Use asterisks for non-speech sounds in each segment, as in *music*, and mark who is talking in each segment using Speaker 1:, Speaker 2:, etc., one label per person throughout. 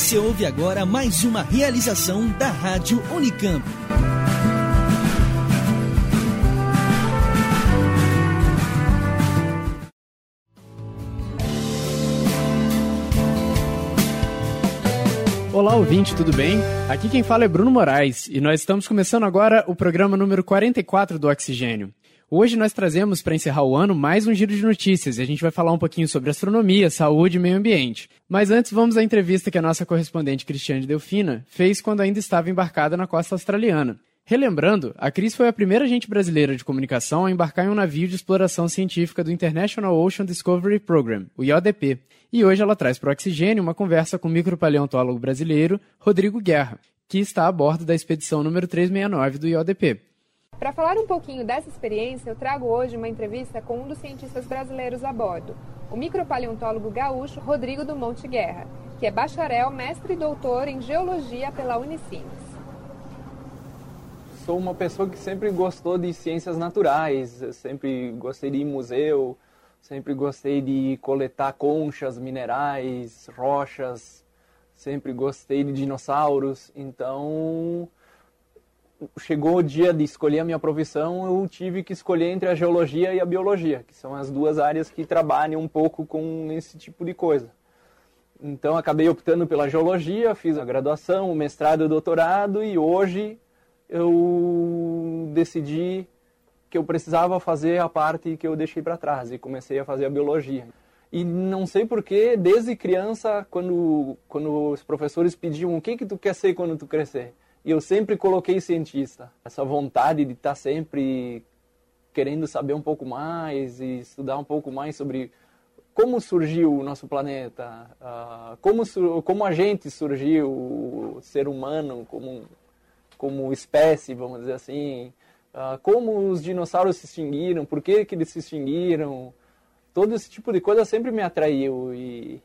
Speaker 1: Você ouve agora mais uma realização da Rádio Unicamp.
Speaker 2: Olá, ouvinte, tudo bem? Aqui quem fala é Bruno Moraes e nós estamos começando agora o programa número 44 do Oxigênio. Hoje nós trazemos para encerrar o ano mais um giro de notícias e a gente vai falar um pouquinho sobre astronomia, saúde e meio ambiente. Mas antes vamos à entrevista que a nossa correspondente Cristiane Delfina fez quando ainda estava embarcada na costa australiana. Relembrando, a Cris foi a primeira agente brasileira de comunicação a embarcar em um navio de exploração científica do International Ocean Discovery Program, o IODP, e hoje ela traz para o Oxigênio uma conversa com o micropaleontólogo brasileiro Rodrigo Guerra, que está a bordo da expedição número 369 do IODP.
Speaker 3: Para falar um pouquinho dessa experiência, eu trago hoje uma entrevista com um dos cientistas brasileiros a bordo, o micropaleontólogo gaúcho Rodrigo do Monte Guerra, que é bacharel, mestre e doutor em geologia pela Unicinos.
Speaker 4: Sou uma pessoa que sempre gostou de ciências naturais, sempre gostei de ir em museu, sempre gostei de coletar conchas, minerais, rochas, sempre gostei de dinossauros, então chegou o dia de escolher a minha profissão, eu tive que escolher entre a geologia e a biologia, que são as duas áreas que trabalham um pouco com esse tipo de coisa. Então acabei optando pela geologia, fiz a graduação, o mestrado e o doutorado e hoje eu decidi que eu precisava fazer a parte que eu deixei para trás e comecei a fazer a biologia. E não sei porquê, desde criança, quando, quando os professores pediam o que, que tu quer ser quando tu crescer, e eu sempre coloquei cientista. Essa vontade de estar tá sempre querendo saber um pouco mais e estudar um pouco mais sobre como surgiu o nosso planeta, uh, como, como a gente surgiu, o ser humano como, como espécie, vamos dizer assim, uh, como os dinossauros se extinguiram, por que, que eles se extinguiram, todo esse tipo de coisa sempre me atraiu e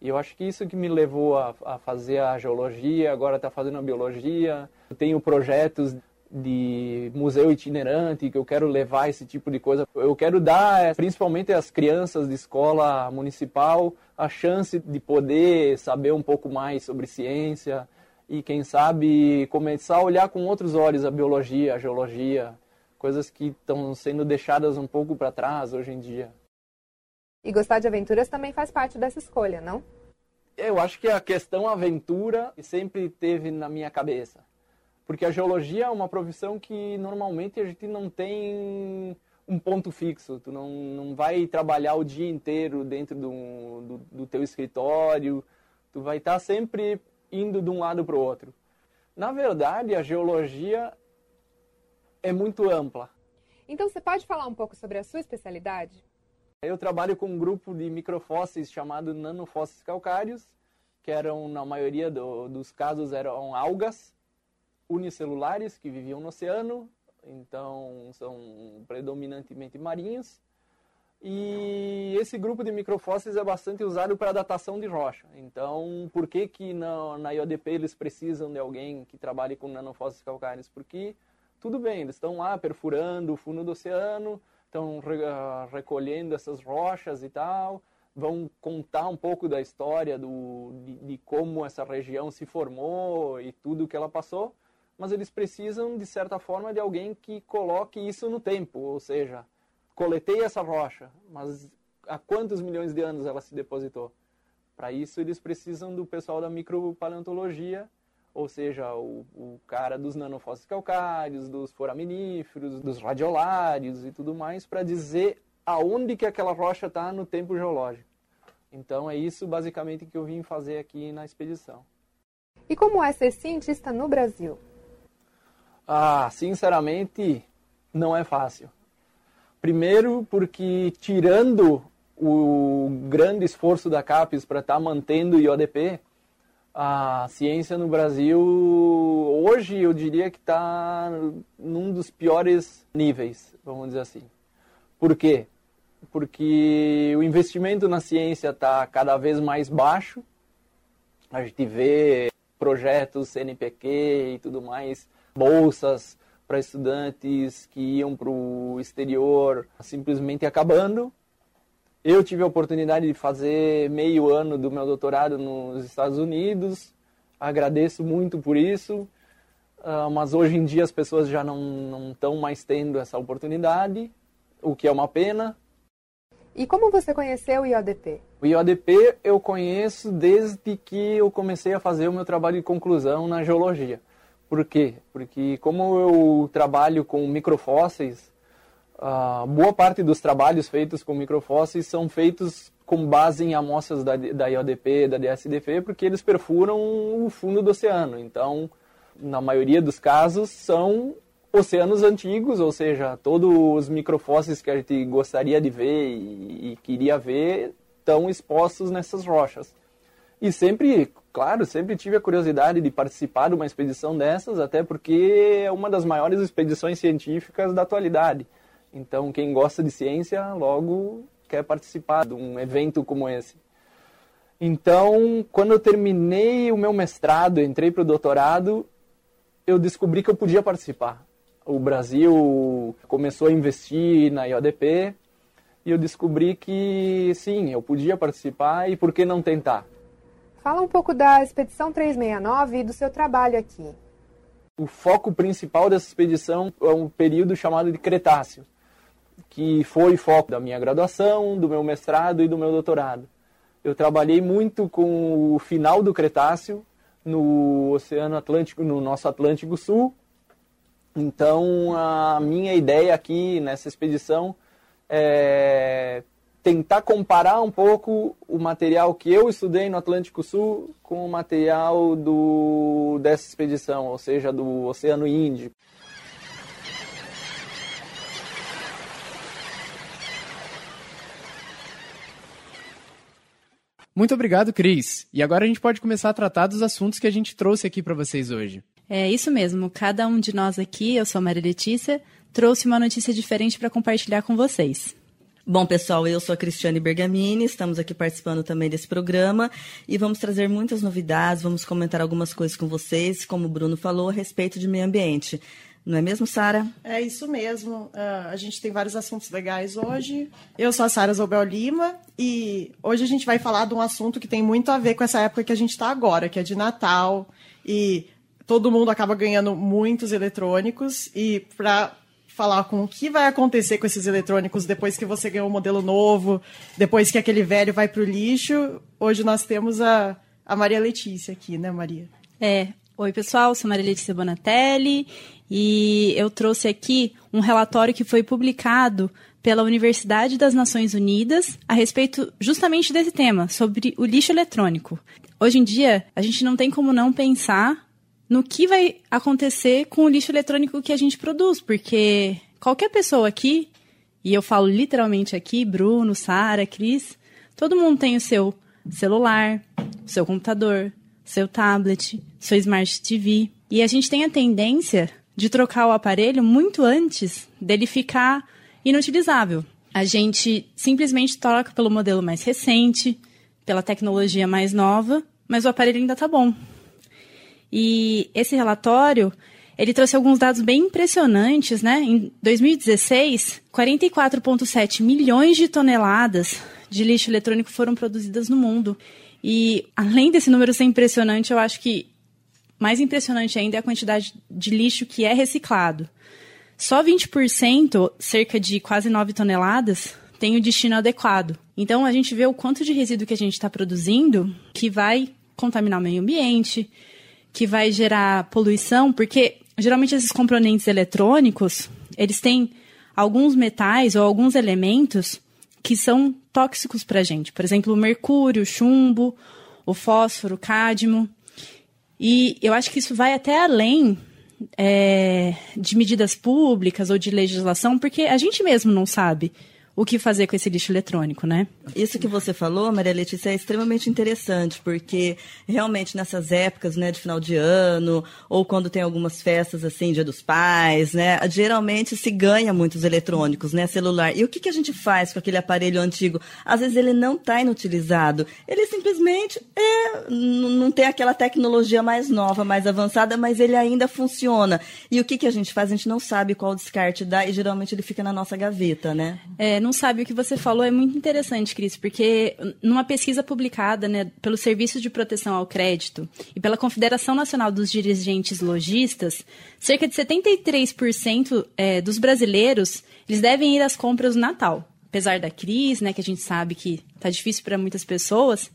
Speaker 4: e eu acho que isso que me levou a, a fazer a geologia, agora está fazendo a biologia. Eu tenho projetos de museu itinerante, que eu quero levar esse tipo de coisa. Eu quero dar, principalmente às crianças de escola municipal, a chance de poder saber um pouco mais sobre ciência e, quem sabe, começar a olhar com outros olhos a biologia, a geologia, coisas que estão sendo deixadas um pouco para trás hoje em dia.
Speaker 3: E gostar de aventuras também faz parte dessa escolha, não?
Speaker 4: Eu acho que a questão aventura sempre teve na minha cabeça. Porque a geologia é uma profissão que normalmente a gente não tem um ponto fixo. Tu não, não vai trabalhar o dia inteiro dentro do, do, do teu escritório. Tu vai estar sempre indo de um lado para o outro. Na verdade, a geologia é muito ampla.
Speaker 3: Então, você pode falar um pouco sobre a sua especialidade?
Speaker 4: Eu trabalho com um grupo de microfósseis chamado nanofósseis calcários, que eram, na maioria do, dos casos, eram algas unicelulares que viviam no oceano, então são predominantemente marinhos. E esse grupo de microfósseis é bastante usado para datação de rocha. Então, por que que na, na IODP eles precisam de alguém que trabalhe com nanofósseis calcários? Porque, tudo bem, eles estão lá perfurando o fundo do oceano, estão uh, recolhendo essas rochas e tal, vão contar um pouco da história do, de, de, como essa região se formou e tudo que ela passou, mas eles precisam, de certa forma, de alguém que coloque isso no tempo, ou seja, coletei essa rocha, mas há quantos milhões de anos ela se depositou? Para isso, eles precisam do pessoal da micropaleontologia ou seja, o, o cara dos nanofósseis calcários, dos foraminíferos, dos radiolários e tudo mais, para dizer aonde que aquela rocha está no tempo geológico. Então é isso basicamente que eu vim fazer aqui na expedição.
Speaker 3: E como é ser cientista no Brasil?
Speaker 4: Ah, sinceramente, não é fácil. Primeiro porque tirando o grande esforço da CAPES para estar tá mantendo o IODP, a ciência no Brasil hoje eu diria que está num dos piores níveis, vamos dizer assim. Por quê? Porque o investimento na ciência está cada vez mais baixo. A gente vê projetos CNPq e tudo mais, bolsas para estudantes que iam para o exterior simplesmente acabando Eu tive a oportunidade de fazer meio ano do meu doutorado nos Estados Unidos, agradeço muito por isso, uh, mas hoje em dia as pessoas já não estão mais tendo essa oportunidade, o que é uma pena.
Speaker 3: E como você conheceu o IODP?
Speaker 4: O IODP eu conheço desde que eu comecei a fazer o meu trabalho de conclusão na geologia. Por quê? Porque como eu trabalho com microfósseis, uh, boa parte dos trabalhos feitos com microfósseis são feitos com base em amostras da, da IODP, da DSDF, porque eles perfuram o fundo do oceano. Então, na maioria dos casos, são oceanos antigos, ou seja, todos os microfósseis que a gente gostaria de ver e, e queria ver estão expostos nessas rochas. E sempre, claro, sempre tive a curiosidade de participar de uma expedição dessas, até porque é uma das maiores expedições científicas da atualidade. Então, quem gosta de ciência, logo quer participar de um evento como esse. Então, quando eu terminei o meu mestrado, entrei para o doutorado, eu descobri que eu podia participar. O Brasil começou a investir na IODP e eu descobri que sim, eu podia participar e por que não tentar?
Speaker 3: Fala um pouco da Expedição 369 e do seu trabalho aqui.
Speaker 4: O foco principal dessa expedição é um período chamado de Cretáceo que foi foco da minha graduação, do meu mestrado e do meu doutorado. Eu trabalhei muito com o final do Cretáceo no Oceano Atlântico, no nosso Atlântico Sul. Então, a minha ideia aqui nessa expedição é tentar comparar um pouco o material que eu estudei no Atlântico Sul com o material do, dessa expedição, ou seja, do Oceano Índico.
Speaker 2: Muito obrigado, Cris. E agora a gente pode começar a tratar dos assuntos que a gente trouxe aqui para vocês hoje.
Speaker 5: É isso mesmo. Cada um de nós aqui, eu sou a Maria Letícia, trouxe uma notícia diferente para compartilhar com vocês.
Speaker 6: Bom, pessoal, eu sou a Cristiane Bergamini, estamos aqui participando também desse programa e vamos trazer muitas novidades, vamos comentar algumas coisas com vocês, como o Bruno falou, a respeito de meio ambiente. Não é mesmo, Sara?
Speaker 7: É isso mesmo. Uh, a gente tem vários assuntos legais hoje. Eu sou a Sara Zobel Lima e hoje a gente vai falar de um assunto que tem muito a ver com essa época que a gente está agora, que é de Natal. E todo mundo acaba ganhando muitos eletrônicos. E para falar com o que vai acontecer com esses eletrônicos depois que você ganhou um modelo novo, depois que aquele velho vai para o lixo, hoje nós temos a, a Maria Letícia aqui, né, Maria?
Speaker 5: É. Oi, pessoal, sou Maria Letícia Bonatelli e eu trouxe aqui um relatório que foi publicado pela Universidade das Nações Unidas a respeito justamente desse tema, sobre o lixo eletrônico. Hoje em dia, a gente não tem como não pensar no que vai acontecer com o lixo eletrônico que a gente produz, porque qualquer pessoa aqui, e eu falo literalmente aqui, Bruno, Sara, Cris, todo mundo tem o seu celular, o seu computador, seu tablet, seu smart TV, e a gente tem a tendência de trocar o aparelho muito antes dele ficar inutilizável. A gente simplesmente troca pelo modelo mais recente, pela tecnologia mais nova, mas o aparelho ainda está bom. E esse relatório, ele trouxe alguns dados bem impressionantes, né? Em 2016, 44,7 milhões de toneladas de lixo eletrônico foram produzidas no mundo. E além desse número ser impressionante, eu acho que mais impressionante ainda é a quantidade de lixo que é reciclado. Só 20%, cerca de quase 9 toneladas, tem o destino adequado. Então a gente vê o quanto de resíduo que a gente está produzindo que vai contaminar o meio ambiente, que vai gerar poluição, porque geralmente esses componentes eletrônicos, eles têm alguns metais ou alguns elementos que são tóxicos para a gente. Por exemplo, o mercúrio, o chumbo, o fósforo, o cádmio. E eu acho que isso vai até além é, de medidas públicas ou de legislação, porque a gente mesmo não sabe o que fazer com esse lixo eletrônico, né?
Speaker 6: Isso que você falou, Maria Letícia, é extremamente interessante, porque realmente nessas épocas, né, de final de ano, ou quando tem algumas festas assim, Dia dos Pais, né, geralmente se ganha muitos eletrônicos, né, celular. E o que, que a gente faz com aquele aparelho antigo? Às vezes ele não está inutilizado, ele simplesmente é, não tem aquela tecnologia mais nova, mais avançada, mas ele ainda funciona. E o que, que a gente faz? A gente não sabe qual descarte dá e geralmente ele fica na nossa gaveta, né?
Speaker 5: É, não sabe o que você falou é muito interessante, Cris, porque numa pesquisa publicada né, pelo Serviço de Proteção ao Crédito e pela Confederação Nacional dos Dirigentes Logistas, cerca de 73% é, dos brasileiros eles devem ir às compras no Natal. Apesar da crise, né, que a gente sabe que está difícil para muitas pessoas,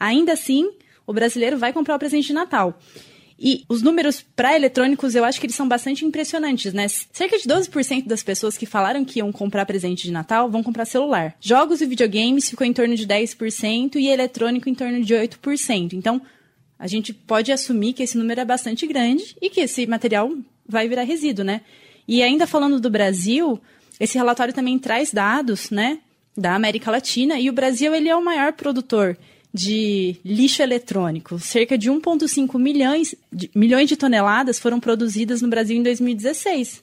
Speaker 5: ainda assim o brasileiro vai comprar o presente de Natal. E os números para eletrônicos, eu acho que eles são bastante impressionantes, né? Cerca de 12% das pessoas que falaram que iam comprar presente de Natal vão comprar celular. Jogos e videogames ficou em torno de 10% e eletrônico em torno de 8%. Então, a gente pode assumir que esse número é bastante grande e que esse material vai virar resíduo, né? E ainda falando do Brasil, esse relatório também traz dados, né, da América Latina e o Brasil ele é o maior produtor de lixo eletrônico. Cerca de 1,5 milhões de, milhões de toneladas foram produzidas no Brasil em 2016.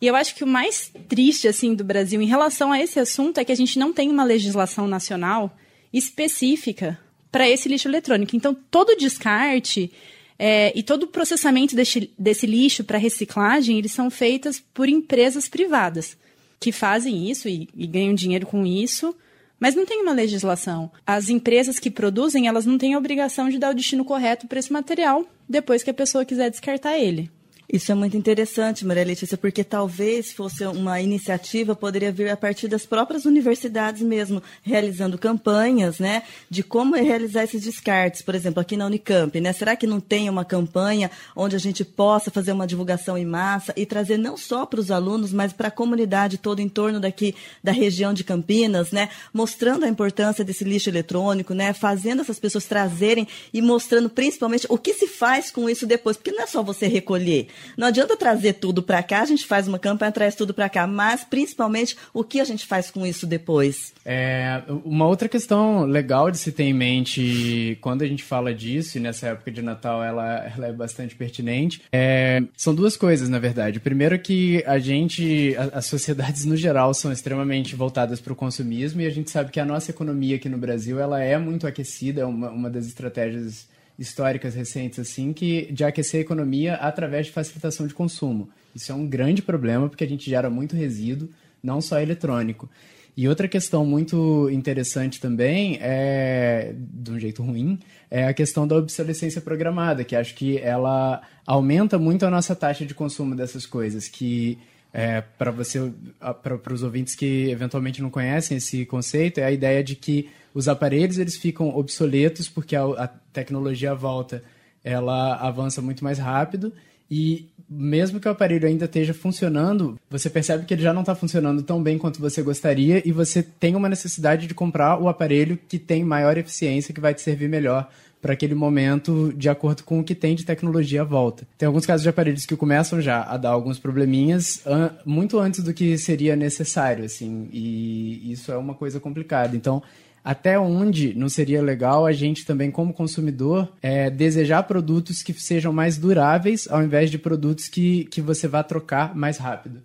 Speaker 5: E eu acho que o mais triste assim do Brasil em relação a esse assunto é que a gente não tem uma legislação nacional específica para esse lixo eletrônico. Então, todo descarte é, e todo o processamento desse, desse lixo para reciclagem, eles são feitos por empresas privadas que fazem isso e, e ganham dinheiro com isso mas não tem uma legislação. As empresas que produzem, elas não têm a obrigação de dar o destino correto para esse material depois que a pessoa quiser descartar ele.
Speaker 6: Isso é muito interessante, Maria Letícia, porque talvez fosse uma iniciativa, poderia vir a partir das próprias universidades mesmo, realizando campanhas, né, de como realizar esses descartes, por exemplo, aqui na Unicamp, né? Será que não tem uma campanha onde a gente possa fazer uma divulgação em massa e trazer não só para os alunos, mas para a comunidade toda em torno daqui da região de Campinas, né, mostrando a importância desse lixo eletrônico, né, fazendo essas pessoas trazerem e mostrando principalmente o que se faz com isso depois, porque não é só você recolher. Não adianta trazer tudo para cá, a gente faz uma campanha, traz tudo para cá, mas principalmente o que a gente faz com isso depois.
Speaker 2: É, uma outra questão legal de se ter em mente quando a gente fala disso, e nessa época de Natal ela, ela é bastante pertinente, é, são duas coisas, na verdade. Primeiro que a gente, as sociedades no geral são extremamente voltadas para o consumismo e a gente sabe que a nossa economia aqui no Brasil ela é muito aquecida, é uma, uma das estratégias históricas recentes assim que de aquecer a economia através de facilitação de consumo. Isso é um grande problema porque a gente gera muito resíduo, não só eletrônico. E outra questão muito interessante também é, de um jeito ruim, é a questão da obsolescência programada, que acho que ela aumenta muito a nossa taxa de consumo dessas coisas, que é, para você, para os ouvintes que eventualmente não conhecem esse conceito, é a ideia de que os aparelhos eles ficam obsoletos porque a, a tecnologia volta ela avança muito mais rápido e mesmo que o aparelho ainda esteja funcionando, você percebe que ele já não está funcionando tão bem quanto você gostaria e você tem uma necessidade de comprar o aparelho que tem maior eficiência, que vai te servir melhor para aquele momento de acordo com o que tem de tecnologia à volta. Tem alguns casos de aparelhos que começam já a dar alguns probleminhas an muito antes do que seria necessário, assim, e isso é uma coisa complicada. Então, até onde não seria legal a gente também, como consumidor, é, desejar produtos que sejam mais duráveis ao invés de produtos que, que você vá trocar mais rápido.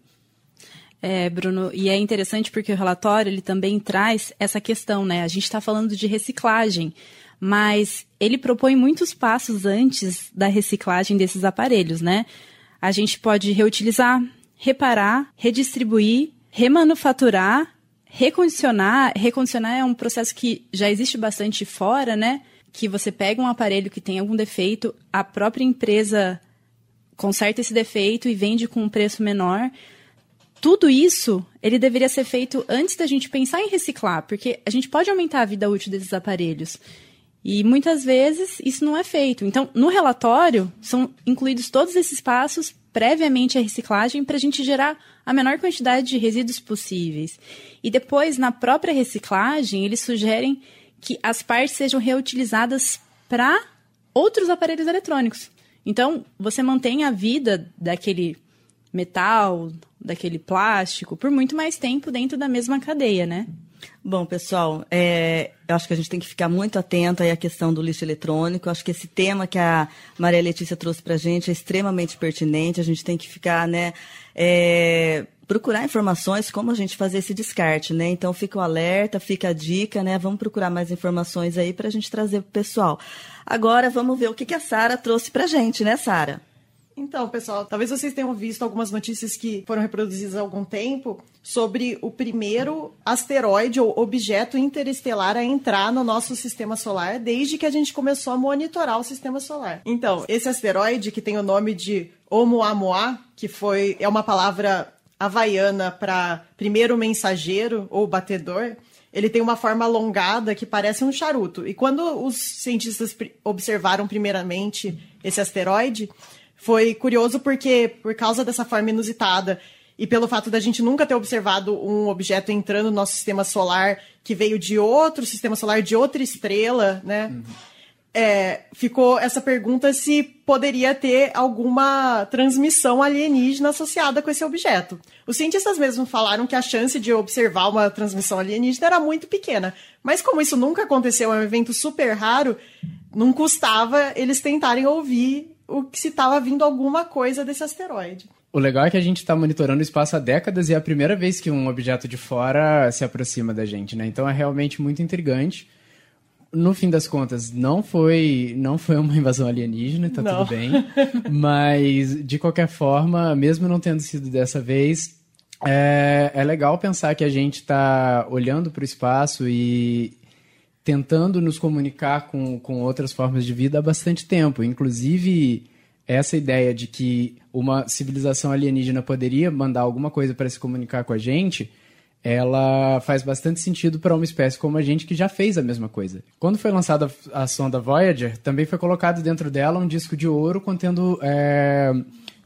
Speaker 5: É, Bruno, e é interessante porque o relatório ele também traz essa questão, né? A gente está falando de reciclagem, mas ele propõe muitos passos antes da reciclagem desses aparelhos, né? A gente pode reutilizar, reparar, redistribuir, remanufaturar Recondicionar, recondicionar é um processo que já existe bastante fora, né? Que você pega um aparelho que tem algum defeito, a própria empresa conserta esse defeito e vende com um preço menor. Tudo isso, ele deveria ser feito antes da gente pensar em reciclar, porque a gente pode aumentar a vida útil desses aparelhos. E muitas vezes isso não é feito. Então, no relatório, são incluídos todos esses passos previamente à reciclagem para a gente gerar a menor quantidade de resíduos possíveis. E depois, na própria reciclagem, eles sugerem que as partes sejam reutilizadas para outros aparelhos eletrônicos. Então, você mantém a vida daquele metal, daquele plástico, por muito mais tempo dentro da mesma cadeia, né?
Speaker 6: Bom, pessoal, é, eu acho que a gente tem que ficar muito atento à questão do lixo eletrônico. Eu acho que esse tema que a Maria Letícia trouxe para a gente é extremamente pertinente. A gente tem que ficar, né, é, procurar informações como a gente fazer esse descarte, né? Então fica o alerta, fica a dica, né? Vamos procurar mais informações aí para a gente trazer para o pessoal. Agora vamos ver o que, que a Sara trouxe para a gente, né, Sara?
Speaker 7: Então, pessoal, talvez vocês tenham visto algumas notícias que foram reproduzidas há algum tempo sobre o primeiro asteroide ou objeto interestelar a entrar no nosso sistema solar desde que a gente começou a monitorar o sistema solar. Então, esse asteroide que tem o nome de Oumuamua, que foi é uma palavra havaiana para primeiro mensageiro ou batedor, ele tem uma forma alongada que parece um charuto. E quando os cientistas observaram primeiramente esse asteroide, foi curioso porque, por causa dessa forma inusitada e pelo fato da gente nunca ter observado um objeto entrando no nosso sistema solar que veio de outro sistema solar, de outra estrela, né? Uhum. É, ficou essa pergunta se poderia ter alguma transmissão alienígena associada com esse objeto. Os cientistas mesmo falaram que a chance de observar uma transmissão alienígena era muito pequena, mas como isso nunca aconteceu, é um evento super raro, não custava eles tentarem ouvir o que se estava vindo alguma coisa desse asteroide.
Speaker 2: O legal é que a gente está monitorando o espaço há décadas e é a primeira vez que um objeto de fora se aproxima da gente, né? Então é realmente muito intrigante. No fim das contas, não foi, não foi uma *laughs* invasão alienígena, tá não. tudo bem. Mas, de qualquer forma, mesmo não tendo sido dessa vez, é, é legal pensar que a gente está olhando para o espaço e, tentando nos comunicar com, com outras formas de vida há bastante tempo. Inclusive, essa ideia de que uma civilização alienígena poderia mandar alguma coisa para se comunicar com a gente, ela faz bastante sentido para uma espécie como a gente que já fez a mesma coisa. Quando foi lançada a sonda Voyager, também foi colocado dentro dela um disco de ouro contendo é,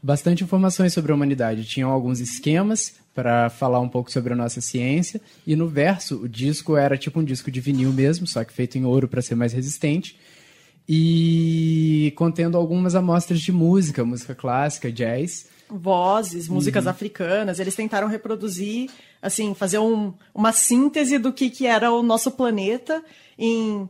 Speaker 2: bastante informações sobre a humanidade. Tinham alguns esquemas para falar um pouco sobre a nossa ciência. E no verso, o disco era tipo um disco de vinil mesmo, só que feito em ouro para ser mais resistente. E contendo algumas amostras de música, música clássica, jazz.
Speaker 7: Vozes, músicas uhum. africanas. Eles tentaram reproduzir, assim, fazer um, uma síntese do que, que era o nosso planeta em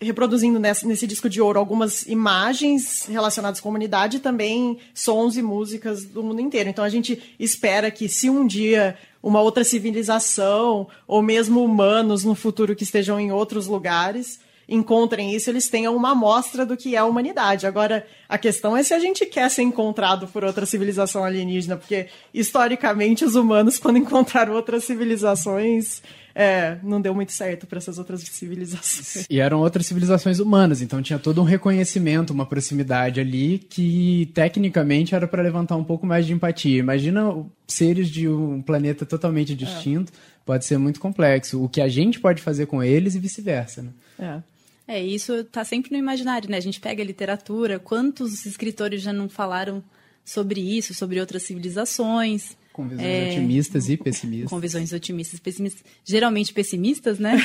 Speaker 7: reproduzindo nesse, nesse, disco de ouro algumas imagens relacionadas com a comunidade e também sons e músicas do mundo inteiro. Então a gente espera que se um dia uma outra civilização ou mesmo humanos no futuro que estejam em outros lugares encontrem isso, eles tenham uma amostra do que é a humanidade. Agora, a questão é se a gente quer ser encontrado por outra civilização alienígena, porque historicamente os humanos, *laughs* quando encontraram outras civilizações, é, não deu muito certo para essas outras civilizações. *laughs*
Speaker 2: E eram outras civilizações humanas, então tinha todo um reconhecimento, uma proximidade ali que tecnicamente era para levantar um pouco mais de empatia. Imagina seres de um planeta totalmente distinto, é. pode ser muito complexo. O que a gente pode fazer com eles e vice-versa, né?
Speaker 5: É. É, isso está sempre no imaginário, né? A gente pega a literatura, quantos escritores já não falaram sobre isso, sobre outras civilizações.
Speaker 2: Com visões é, otimistas e pessimistas.
Speaker 5: Com visões otimistas e pessimistas. Geralmente pessimistas, né?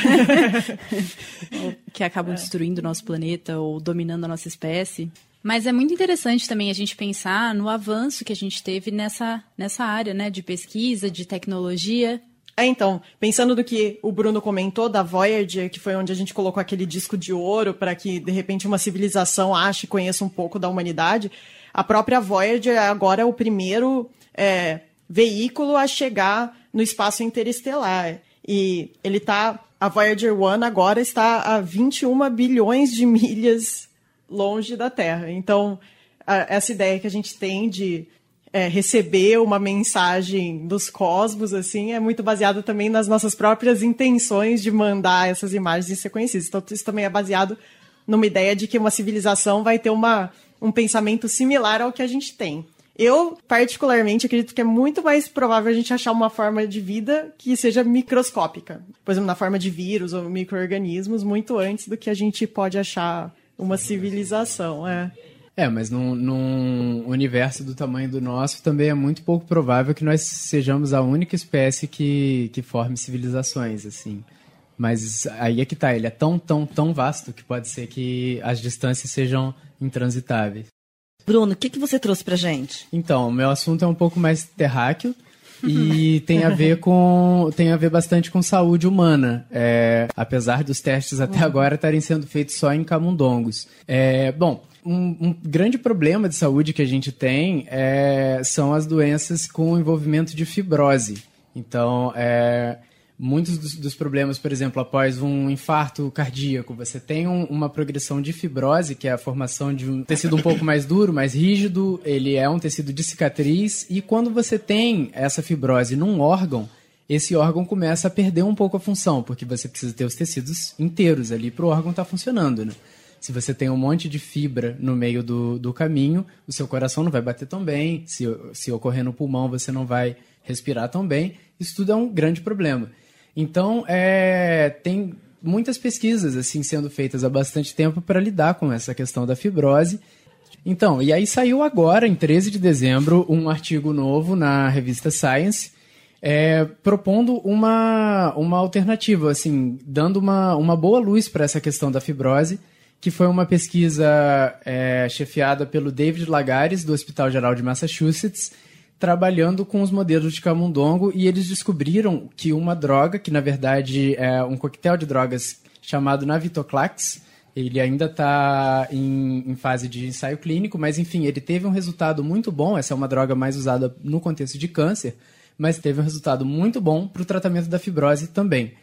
Speaker 5: *laughs* que acabam é. destruindo o nosso planeta ou dominando a nossa espécie. Mas é muito interessante também a gente pensar no avanço que a gente teve nessa, nessa área, né? De pesquisa, de tecnologia.
Speaker 7: É, então, pensando do que o Bruno comentou da Voyager, que foi onde a gente colocou aquele disco de ouro para que, de repente, uma civilização ache e conheça um pouco da humanidade, a própria Voyager agora é o primeiro é, veículo a chegar no espaço interestelar. E ele tá. A Voyager 1 agora está a 21 bilhões de milhas longe da Terra. Então, a, essa ideia que a gente tem de é, receber uma mensagem dos cosmos, assim, é muito baseado também nas nossas próprias intenções de mandar essas imagens e ser conhecidas. Então, isso também é baseado numa ideia de que uma civilização vai ter uma, um pensamento similar ao que a gente tem. Eu, particularmente, acredito que é muito mais provável a gente achar uma forma de vida que seja microscópica. Por exemplo, na forma de vírus ou micro-organismos, muito antes do que a gente pode achar uma civilização. É.
Speaker 2: É, mas num, num, universo do tamanho do nosso, também é muito pouco provável que nós sejamos a única espécie que, que forme civilizações, assim. Mas aí é que tá, ele é tão, tão, tão vasto que pode ser que as distâncias sejam intransitáveis.
Speaker 6: Bruno, o que, que você trouxe pra gente?
Speaker 2: Então, o meu assunto é um pouco mais terráqueo e *laughs* tem a ver com tem a ver bastante com saúde humana é, apesar dos testes até agora estarem sendo feitos só em camundongos é, bom um, um, grande problema de saúde que a gente tem é, são as doenças com envolvimento de fibrose então é, muitos dos, dos, problemas, por exemplo, após um infarto cardíaco, você tem um, uma progressão de fibrose, que é a formação de um tecido um pouco mais duro, mais rígido, ele é um tecido de cicatriz, e quando você tem essa fibrose num órgão, esse órgão começa a perder um pouco a função, porque você precisa ter os tecidos inteiros ali para o órgão estar tá funcionando, né? Se você tem um monte de fibra no meio do, do caminho, o seu coração não vai bater tão bem, se, se ocorrer no pulmão, você não vai respirar tão bem. Isso tudo é um grande problema. Então, é, tem muitas pesquisas assim sendo feitas há bastante tempo para lidar com essa questão da fibrose. Então, e aí saiu agora, em 13 de dezembro, um artigo novo na revista Science, é, propondo uma, uma alternativa, assim, dando uma, uma boa luz para essa questão da fibrose, que foi uma pesquisa é, chefiada pelo David Lagares, do Hospital Geral de Massachusetts, trabalhando com os modelos de camundongo e eles descobriram que uma droga, que na verdade é um coquetel de drogas chamado Navitoclax, ele ainda está em, em, fase de ensaio clínico, mas enfim, ele teve um resultado muito bom. Essa é uma droga mais usada no contexto de câncer, mas teve um resultado muito bom para o tratamento da fibrose também.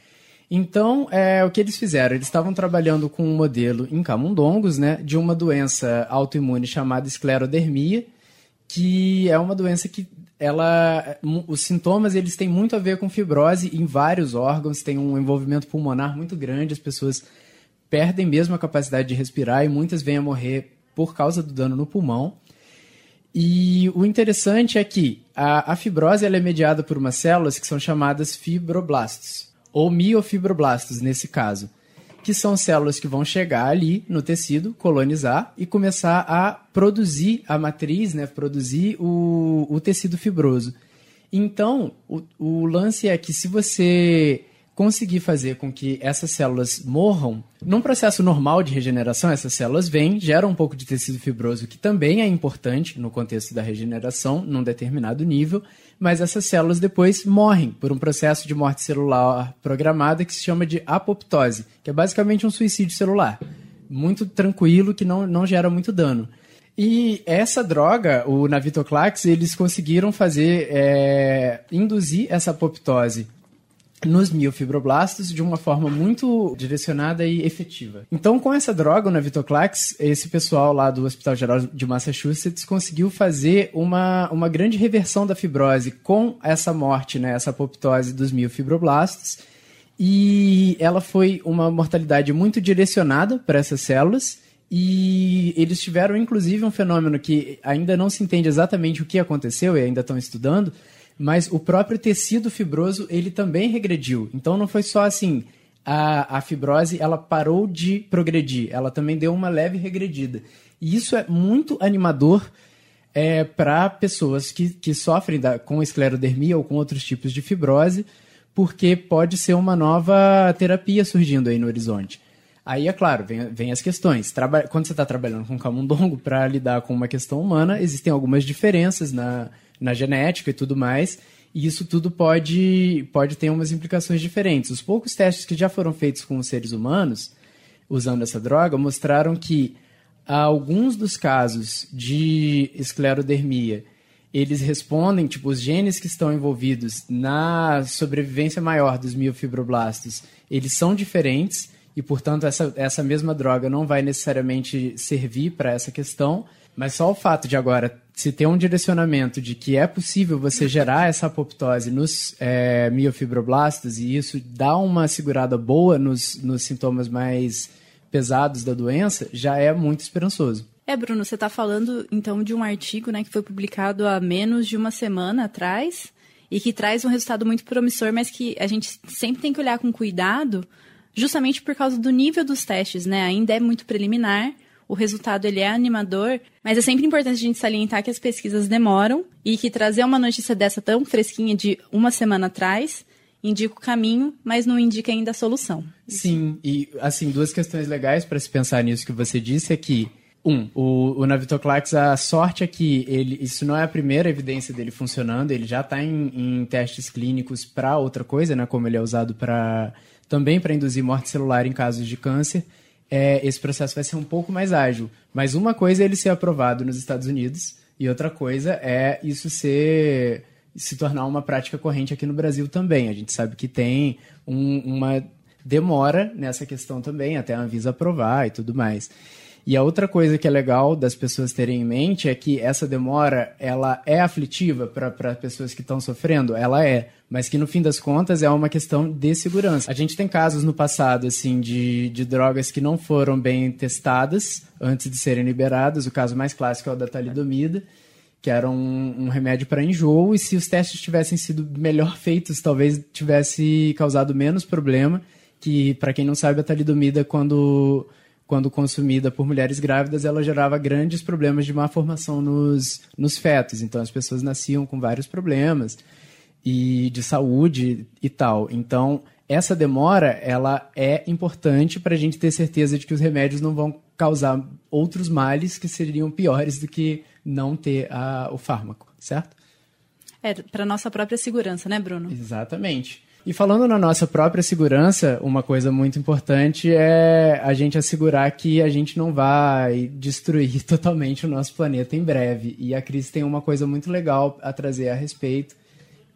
Speaker 2: Então, é, o que eles fizeram? Eles estavam trabalhando com um modelo em camundongos, né, de uma doença autoimune chamada esclerodermia, que é uma doença que ela os sintomas eles têm muito a ver com fibrose em vários órgãos, tem um envolvimento pulmonar muito grande, as pessoas perdem mesmo a capacidade de respirar e muitas vêm a morrer por causa do dano no pulmão. E o interessante é que a, a fibrose ela é mediada por umas células que são chamadas fibroblastos, ou miofibroblastos nesse caso que são células que vão chegar ali no tecido, colonizar e começar a produzir a matriz, né, produzir o, o tecido fibroso. Então, o, o lance é que se você conseguir fazer com que essas células morram, num processo normal de regeneração, essas células vêm, geram um pouco de tecido fibroso, que também é importante no contexto da regeneração, num determinado nível, mas essas células depois morrem por um processo de morte celular programada que se chama de apoptose, que é basicamente um suicídio celular. Muito tranquilo, que não, não gera muito dano. E essa droga, o Navitoclax, eles conseguiram fazer, é, induzir essa apoptose nos miofibroblastos de uma forma muito direcionada e efetiva. Então, com essa droga, o Navitoclax, esse pessoal lá do Hospital Geral de Massachusetts conseguiu fazer uma, uma grande reversão da fibrose com essa morte, né, essa apoptose dos miofibroblastos. E ela foi uma mortalidade muito direcionada para essas células. E eles tiveram, inclusive, um fenômeno que ainda não se entende exatamente o que aconteceu e ainda estão estudando, mas o próprio tecido fibroso ele também regrediu. Então não foi só assim, a, a fibrose ela parou de progredir, ela também deu uma leve regredida. E isso é muito animador é, para pessoas que, que sofrem da, com esclerodermia ou com outros tipos de fibrose, porque pode ser uma nova terapia surgindo aí no horizonte. Aí, é claro, vem, vem as questões. Traba Quando você está trabalhando com camundongo para lidar com uma questão humana, existem algumas diferenças na, na genética e tudo mais. E isso tudo pode, pode ter umas implicações diferentes. Os poucos testes que já foram feitos com os seres humanos, usando essa droga, mostraram que alguns dos casos de esclerodermia, eles respondem, tipo, os genes que estão envolvidos na sobrevivência maior dos miofibroblastos, eles são diferentes e, portanto, essa, essa mesma droga não vai necessariamente servir para essa questão. Mas só o fato de agora se ter um direcionamento de que é possível você gerar essa apoptose nos é, miofibroblastos e isso dá uma segurada boa nos, nos sintomas mais pesados da doença, já é muito esperançoso.
Speaker 5: É, Bruno, você está falando então de um artigo né, que foi publicado há menos de uma semana atrás e que traz um resultado muito promissor, mas que a gente sempre tem que olhar com cuidado, justamente por causa do nível dos testes, né? Ainda é muito preliminar o resultado ele é animador, mas é sempre importante a gente salientar que as pesquisas demoram e que trazer uma notícia dessa tão fresquinha de uma semana atrás indica o caminho, mas não indica ainda a solução.
Speaker 2: Sim, e assim, duas questões legais para se pensar nisso que você disse é que um, o, o Navitoclax, a sorte é que ele, isso não é a primeira evidência dele funcionando, ele já está em, em, testes clínicos para outra coisa, né, como ele é usado para também para induzir morte celular em casos de câncer é, esse processo vai ser um pouco mais ágil. Mas uma coisa é ele ser aprovado nos Estados Unidos e outra coisa é isso ser se tornar uma prática corrente aqui no Brasil também. A gente sabe que tem um, uma demora nessa questão também, até a Anvisa aprovar e tudo mais. E a outra coisa que é legal das pessoas terem em mente é que essa demora, ela é aflitiva para pessoas que estão sofrendo? Ela é, mas que no fim das contas é uma questão de segurança. A gente tem casos no passado, assim, de, de drogas que não foram bem testadas antes de serem liberadas. O caso mais clássico é o da talidomida, que era um, um remédio para enjoo, e se os testes tivessem sido melhor *laughs* feitos, talvez tivesse causado menos problema. Que, para quem não sabe, a talidomida, quando quando consumida por mulheres grávidas, ela gerava grandes problemas de má formação nos, nos fetos. Então, as pessoas nasciam com vários problemas e de saúde e tal. Então, essa demora, ela é importante para a gente ter certeza de que os remédios não vão causar outros males que seriam piores do que não ter a, o fármaco, certo?
Speaker 5: É, para nossa própria segurança, né, Bruno?
Speaker 2: Exatamente. E falando na nossa própria segurança, uma coisa muito importante é a gente assegurar que a gente não vai destruir *laughs* totalmente o nosso planeta em breve. E a Cris tem uma coisa muito legal a trazer a respeito,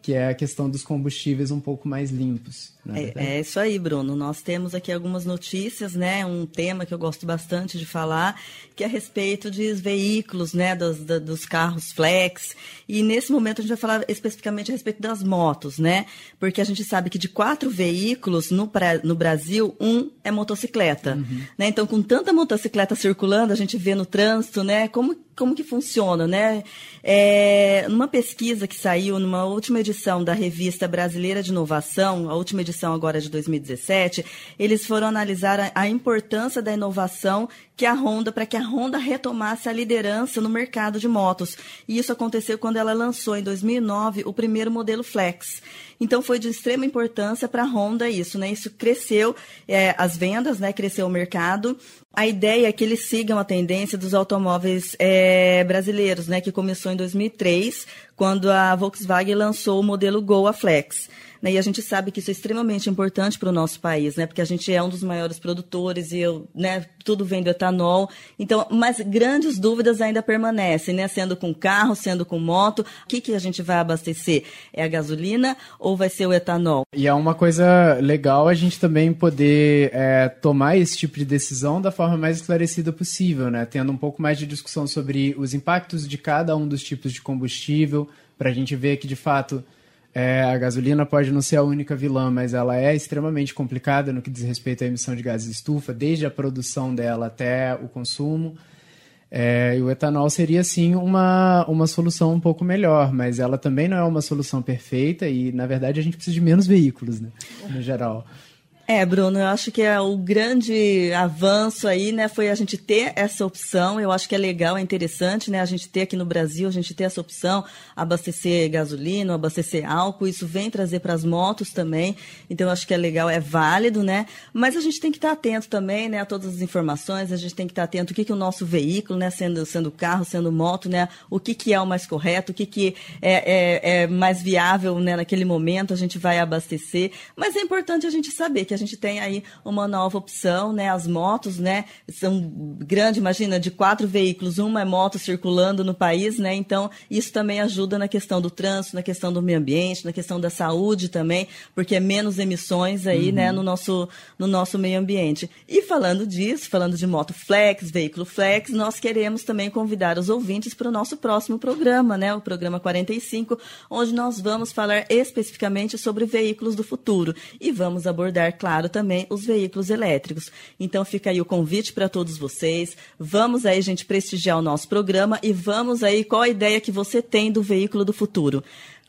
Speaker 2: que é a questão dos combustíveis um pouco mais limpos.
Speaker 6: É, é, isso aí, Bruno. Nós temos aqui algumas notícias, né? Um tema que eu gosto bastante de falar, que é a respeito de veículos, né? Dos, dos carros flex. E nesse momento a gente vai falar especificamente a respeito das motos, né? Porque a gente sabe que de quatro veículos no, no Brasil, um é motocicleta. Uhum. Né? Então, com tanta motocicleta circulando, a gente vê no trânsito, né? Como, como que funciona, né? É, numa pesquisa que saiu numa última edição da Revista Brasileira de Inovação, a última edição agora de 2017, eles foram analisar a, a importância da inovação que a Honda, para que a Honda retomasse a liderança no mercado de motos. E isso aconteceu quando ela lançou em 2009 o primeiro modelo Flex. Então foi de extrema importância para a Honda isso, né? Isso cresceu é, as vendas, né? Cresceu o mercado. A ideia é que eles sigam a tendência dos automóveis é, brasileiros, né? Que começou em 2003, quando a Volkswagen lançou o modelo Gol a Flex. Né? E a gente sabe que isso é extremamente importante para o nosso país, né? Porque a gente é um dos maiores produtores e eu, né, tudo vem do etanol. Então, mas grandes dúvidas ainda permanecem, né? Sendo com carro, sendo com moto, o que, que a gente vai abastecer? É a gasolina ou vai ser o etanol?
Speaker 2: E é uma coisa legal a gente também poder é, tomar esse tipo de decisão da forma mais esclarecida possível, né? Tendo um pouco mais de discussão sobre os impactos de cada um dos tipos de combustível, para a gente ver que de fato é, a gasolina pode não ser a única vilã, mas ela é extremamente complicada no que diz respeito à emissão de gases de estufa, desde a produção dela até o consumo. É, e o etanol seria sim uma, uma solução um pouco melhor, mas ela também não é uma solução perfeita e, na verdade, a gente precisa de menos veículos, né, no geral.
Speaker 6: É, Bruno, eu acho que é o grande avanço aí, né, foi a gente ter essa opção. Eu acho que é legal, é interessante, né, a gente ter aqui no Brasil, a gente ter essa opção, abastecer gasolina, abastecer álcool. Isso vem trazer para as motos também. Então, eu acho que é legal, é válido, né? Mas a gente tem que estar atento também, né, a todas as informações. A gente tem que estar atento o que que o nosso veículo, né, sendo sendo carro, sendo moto, né, o que que é o mais correto, o que que é, é, é mais viável, né, naquele momento a gente vai abastecer. Mas é importante a gente saber que a gente tem aí uma nova opção, né? As motos, né? São grande, imagina, de quatro veículos, uma é moto circulando no país, né? Então, isso também ajuda na questão do trânsito, na questão do meio ambiente, na questão da saúde também, porque é menos emissões aí, uhum. né, no nosso, no nosso meio ambiente. E falando disso, falando de moto flex, veículo flex, nós queremos também convidar os ouvintes para o nosso próximo programa, né? O programa 45, onde nós vamos falar especificamente sobre veículos do futuro. E vamos abordar, claro, claro, também os veículos elétricos. Então fica aí o convite para todos vocês. Vamos aí, gente, prestigiar o nosso programa e vamos aí, qual a ideia que você tem do veículo do futuro?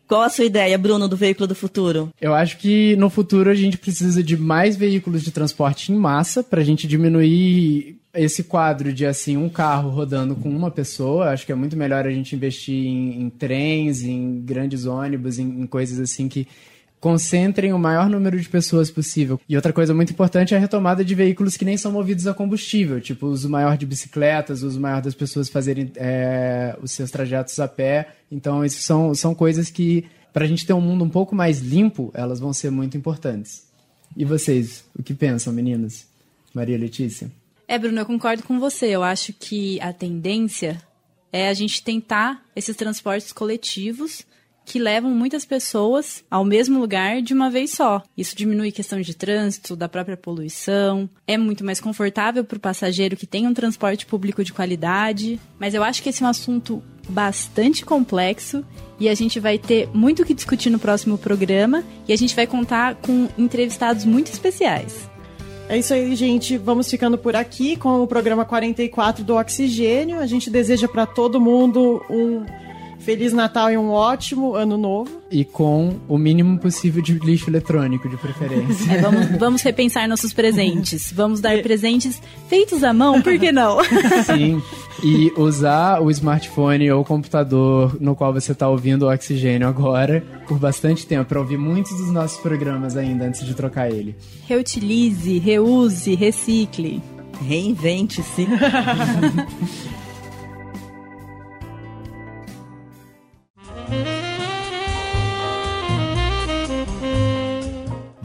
Speaker 6: Qual a sua ideia, Bruno, do veículo do futuro?
Speaker 2: Eu acho que no futuro a gente precisa de mais veículos de transporte em massa para a gente diminuir esse quadro de assim um carro rodando com uma pessoa. Acho que é muito melhor a gente investir em, em trens, em grandes ônibus, em, em coisas assim que concentrem o maior número de pessoas possível. E outra coisa muito importante é a retomada de veículos que nem são movidos a combustível, tipo uso maior de bicicletas, uso maior das pessoas fazerem é, os seus trajetos a pé. Então, isso são, são coisas que, para a gente ter um mundo um pouco mais limpo, elas vão ser muito importantes. E vocês, o que pensam, meninas? Maria Letícia?
Speaker 5: É, Bruno, eu concordo com você. Eu acho que a tendência é a gente tentar esses transportes coletivos que levam muitas pessoas ao mesmo lugar de uma vez só. Isso diminui questão de trânsito, da própria poluição, é muito mais confortável para o passageiro que tem um transporte público de qualidade. Mas eu acho que esse é um assunto bastante complexo e a gente vai ter muito o que discutir no próximo programa e a gente vai contar com entrevistados muito especiais.
Speaker 7: É isso aí, gente. Vamos ficando por aqui com o programa 44 do Oxigênio. A gente deseja para todo mundo um Feliz Natal e um ótimo ano novo.
Speaker 2: E com o mínimo possível de lixo eletrônico, de preferência.
Speaker 5: É, vamos, vamos repensar nossos presentes. Vamos dar presentes feitos à mão, por que não? *laughs*
Speaker 2: Sim. E usar o smartphone ou o computador no qual você está ouvindo o Oxigênio agora por bastante tempo, para ouvir muitos dos nossos programas ainda antes de trocar ele.
Speaker 5: Reutilize, reuse, recicle.
Speaker 6: Reinvente-se. *laughs*